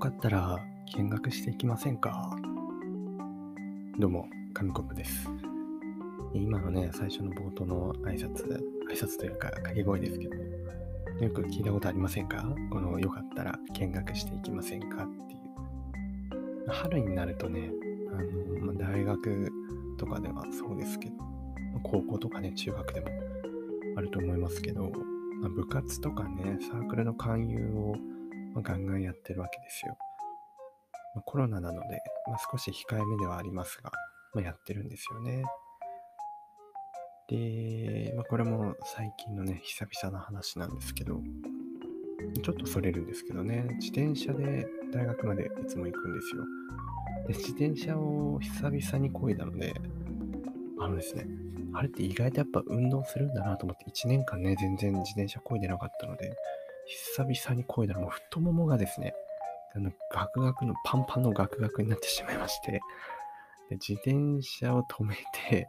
かったら見学していきませんか？どうも、紙コップです。今のね、最初の冒頭の挨拶、挨拶というか掛け声ですけど、よく聞いたことありませんか？このよかったら見学していきませんか？っていう。春になるとね、あの、ま大学とかではそうですけど、高校とかね、中学でもあると思いますけど、ま部活とかね、サークルの勧誘をまあ、ガンガンやってるわけですよ。まあ、コロナなので、まあ、少し控えめではありますが、まあ、やってるんですよね。で、まあ、これも最近のね、久々の話なんですけど、ちょっとそれるんですけどね、自転車で大学までいつも行くんですよ。で、自転車を久々に漕いだので、あのですね、あれって意外とやっぱ運動するんだなと思って、1年間ね、全然自転車漕いでなかったので、久々に漕いだらもう太ももがですね、あの、ガクガクのパンパンのガクガクになってしまいまして、で自転車を止めて、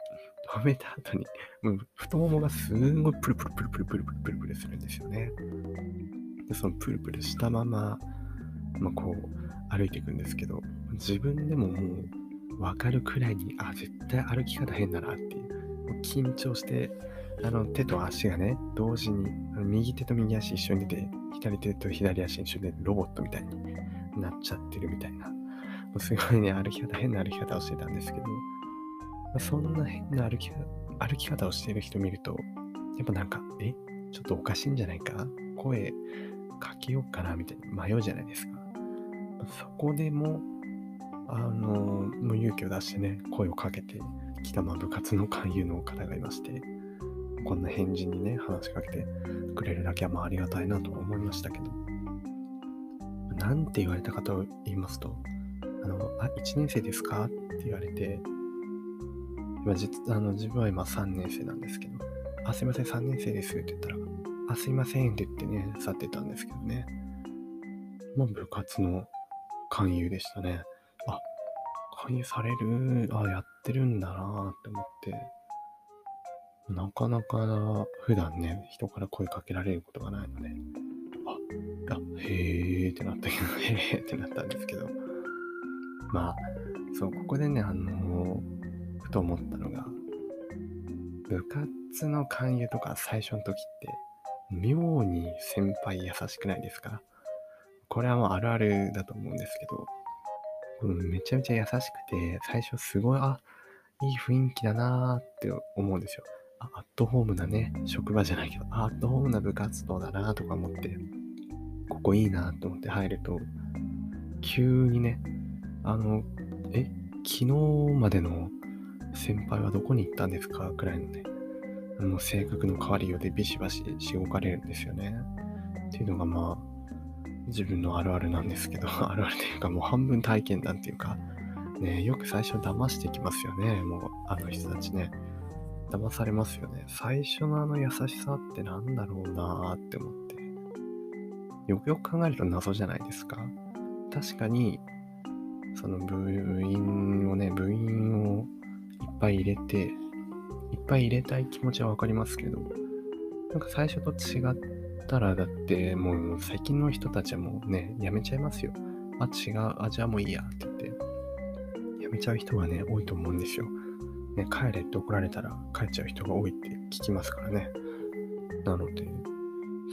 止めた後に、もう太ももがすんごいプルプルプルプルプルプルプルプルするんですよね。で、そのプルプルしたまま、まあ、こう、歩いていくんですけど、自分でももう、わかるくらいに、あ、絶対歩き方変だなっていう、もう緊張して、あの手と足がね、同時に、右手と右足一緒に出て、左手と左足一緒にでロボットみたいになっちゃってるみたいな。すごいね、歩き方、変な歩き方をしてたんですけど、そんな変な歩き歩き方をしてる人見ると、やっぱなんか、え？ちょっとおかしいんじゃないか？声かけようかな？みたいに迷うじゃないですか。そこでも、あの、もう勇気を出してね、声をかけてきた、まあ、部活の勧誘の方がいまして、こんな返事にね、話しかけてくれるだけはまあありがたいなと思いましたけど、なんて言われたかと言いますと、あの、あ、1年生ですか？って言われて、今実あの自分は今3年生なんですけど、あ、すいません、3年生ですって言ったら、あ、すいませんって言ってね、去ってたんですけどね。まあ、部活の勧誘でしたね。あ、勧誘される、あ、やってるんだなって思って、なかなか普段ね、人から声かけられることがないので、あ、あへーってなったけど、へーってなったんですけど、まあ、そう、ここでね、あのー、ふと思ったのが、部活の勧誘とか最初の時って、妙に先輩優しくないですか？これはもうあるあるだと思うんですけど、めちゃめちゃ優しくて、最初すごい、あ、いい雰囲気だなーって思うんですよ。アットホームなね、職場じゃないけど、アットホームな部活動だなとか思って、ここいいなと思って入ると、急にね、あの、え、昨日までの先輩はどこに行ったんですかくらいのね、あの性格の変わりようでビシバシしごかれるんですよね。っていうのがまあ、自分のあるあるなんですけど、あるあるというかもう半分体験談っていうか、ね、よく最初騙してきますよね、もうあの人たちね。騙されますよね。最初のあの優しさって何だろうなーって思って。よくよく考えると謎じゃないですか。確かに、その部員をね、部員をいっぱい入れて、いっぱい入れたい気持ちはわかりますけど、なんか最初と違ったら、だってもう最近の人たちはもうね、やめちゃいますよ。あ、違う、あ、じゃあもういいやって言って、やめちゃう人がね、多いと思うんですよ。ね、帰れって怒られたら帰っちゃう人が多いって聞きますからね。なので、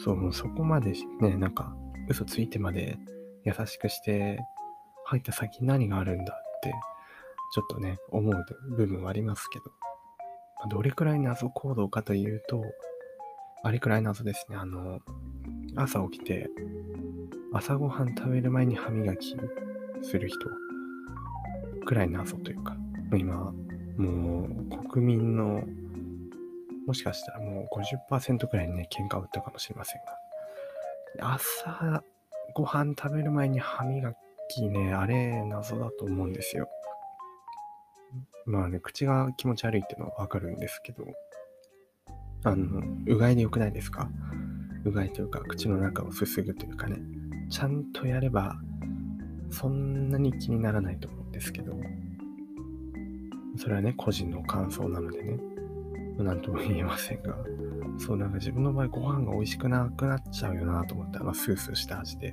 そう、もうそこまでね、なんか嘘ついてまで優しくして入った先に何があるんだってちょっとね、思う部分はありますけど、どれくらい謎行動かというと、あれくらい謎ですね。あの、朝起きて、朝ごはん食べる前に歯磨きする人くらい謎というか、今、もう国民のもしかしたらもう50%くらいにね、喧嘩を打ったかもしれませんが。朝ご飯食べる前に歯磨きね、あれ謎だと思うんですよ。まあね、口が気持ち悪いっていうのはわかるんですけど、あの、うがいでよくないですか？うがいというか、口の中をすすぐというかね、ちゃんとやれば、そんなに気にならないと思うんですけど、それはね、個人の感想なのでね、なんとも言えませんが、そう、なんか自分の場合ご飯が美味しくなくなっちゃうよなと思ったら、まあ、スースーした味で、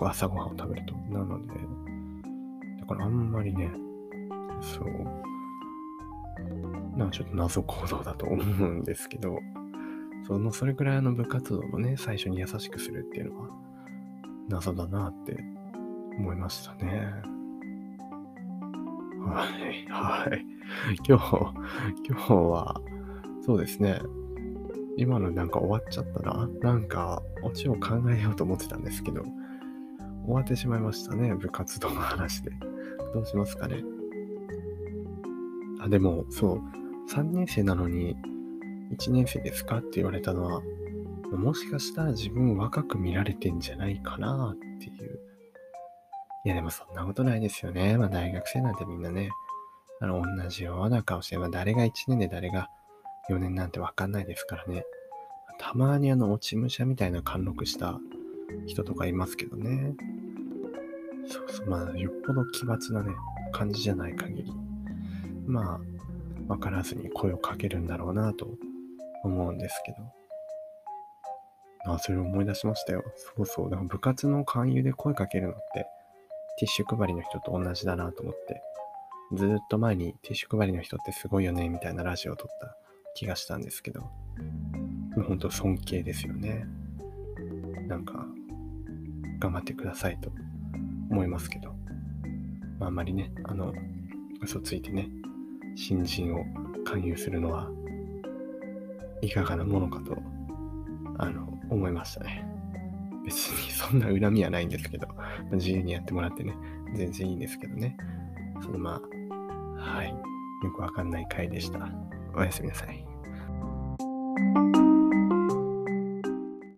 構朝ごはんを食べると。なので、だからあんまりね、そう、なんかちょっと謎行動だと思うんですけど、そのそれくらいの部活動もね、最初に優しくするっていうのは謎だなって思いましたね。はい、はい。今日、今日は、そうですね。今のなんか終わっちゃったな。なんか、オチを考えようと思ってたんですけど、終わってしまいましたね。部活動の話で。どうしますかね。あ、でも、そう。3年生なのに、1年生ですかって言われたのは、もしかしたら自分若く見られてんじゃないかなっていう。いやでもそんなことないですよね。まあ大学生なんてみんなね、あの同じような顔して、まあ誰が1年で誰が4年なんてわかんないですからね。たまにあの落ち武者みたいな貫禄した人とかいますけどね。そうそう、まあよっぽど奇抜なね、感じじゃない限り。まあ、わからずに声をかけるんだろうなと思うんですけど。あ、それを思い出しましたよ。そうそう。だから部活の勧誘で声かけるのって、ティッシュ配りの人と同じだなと思って、ずっと前にティッシュ配りの人ってすごいよね、みたいなラジオを撮った気がしたんですけど、本当尊敬ですよね。なんか、頑張ってくださいと思いますけど、まあ、あんまりね、あの、嘘ついてね、新人を勧誘するのはいかがなものかと、あの、思いましたね。別にそんな恨みはないんですけど、自由にやってもらってね、全然いいんですけどね。そのまあ、はい。よくわかんない回でした。おやすみなさい。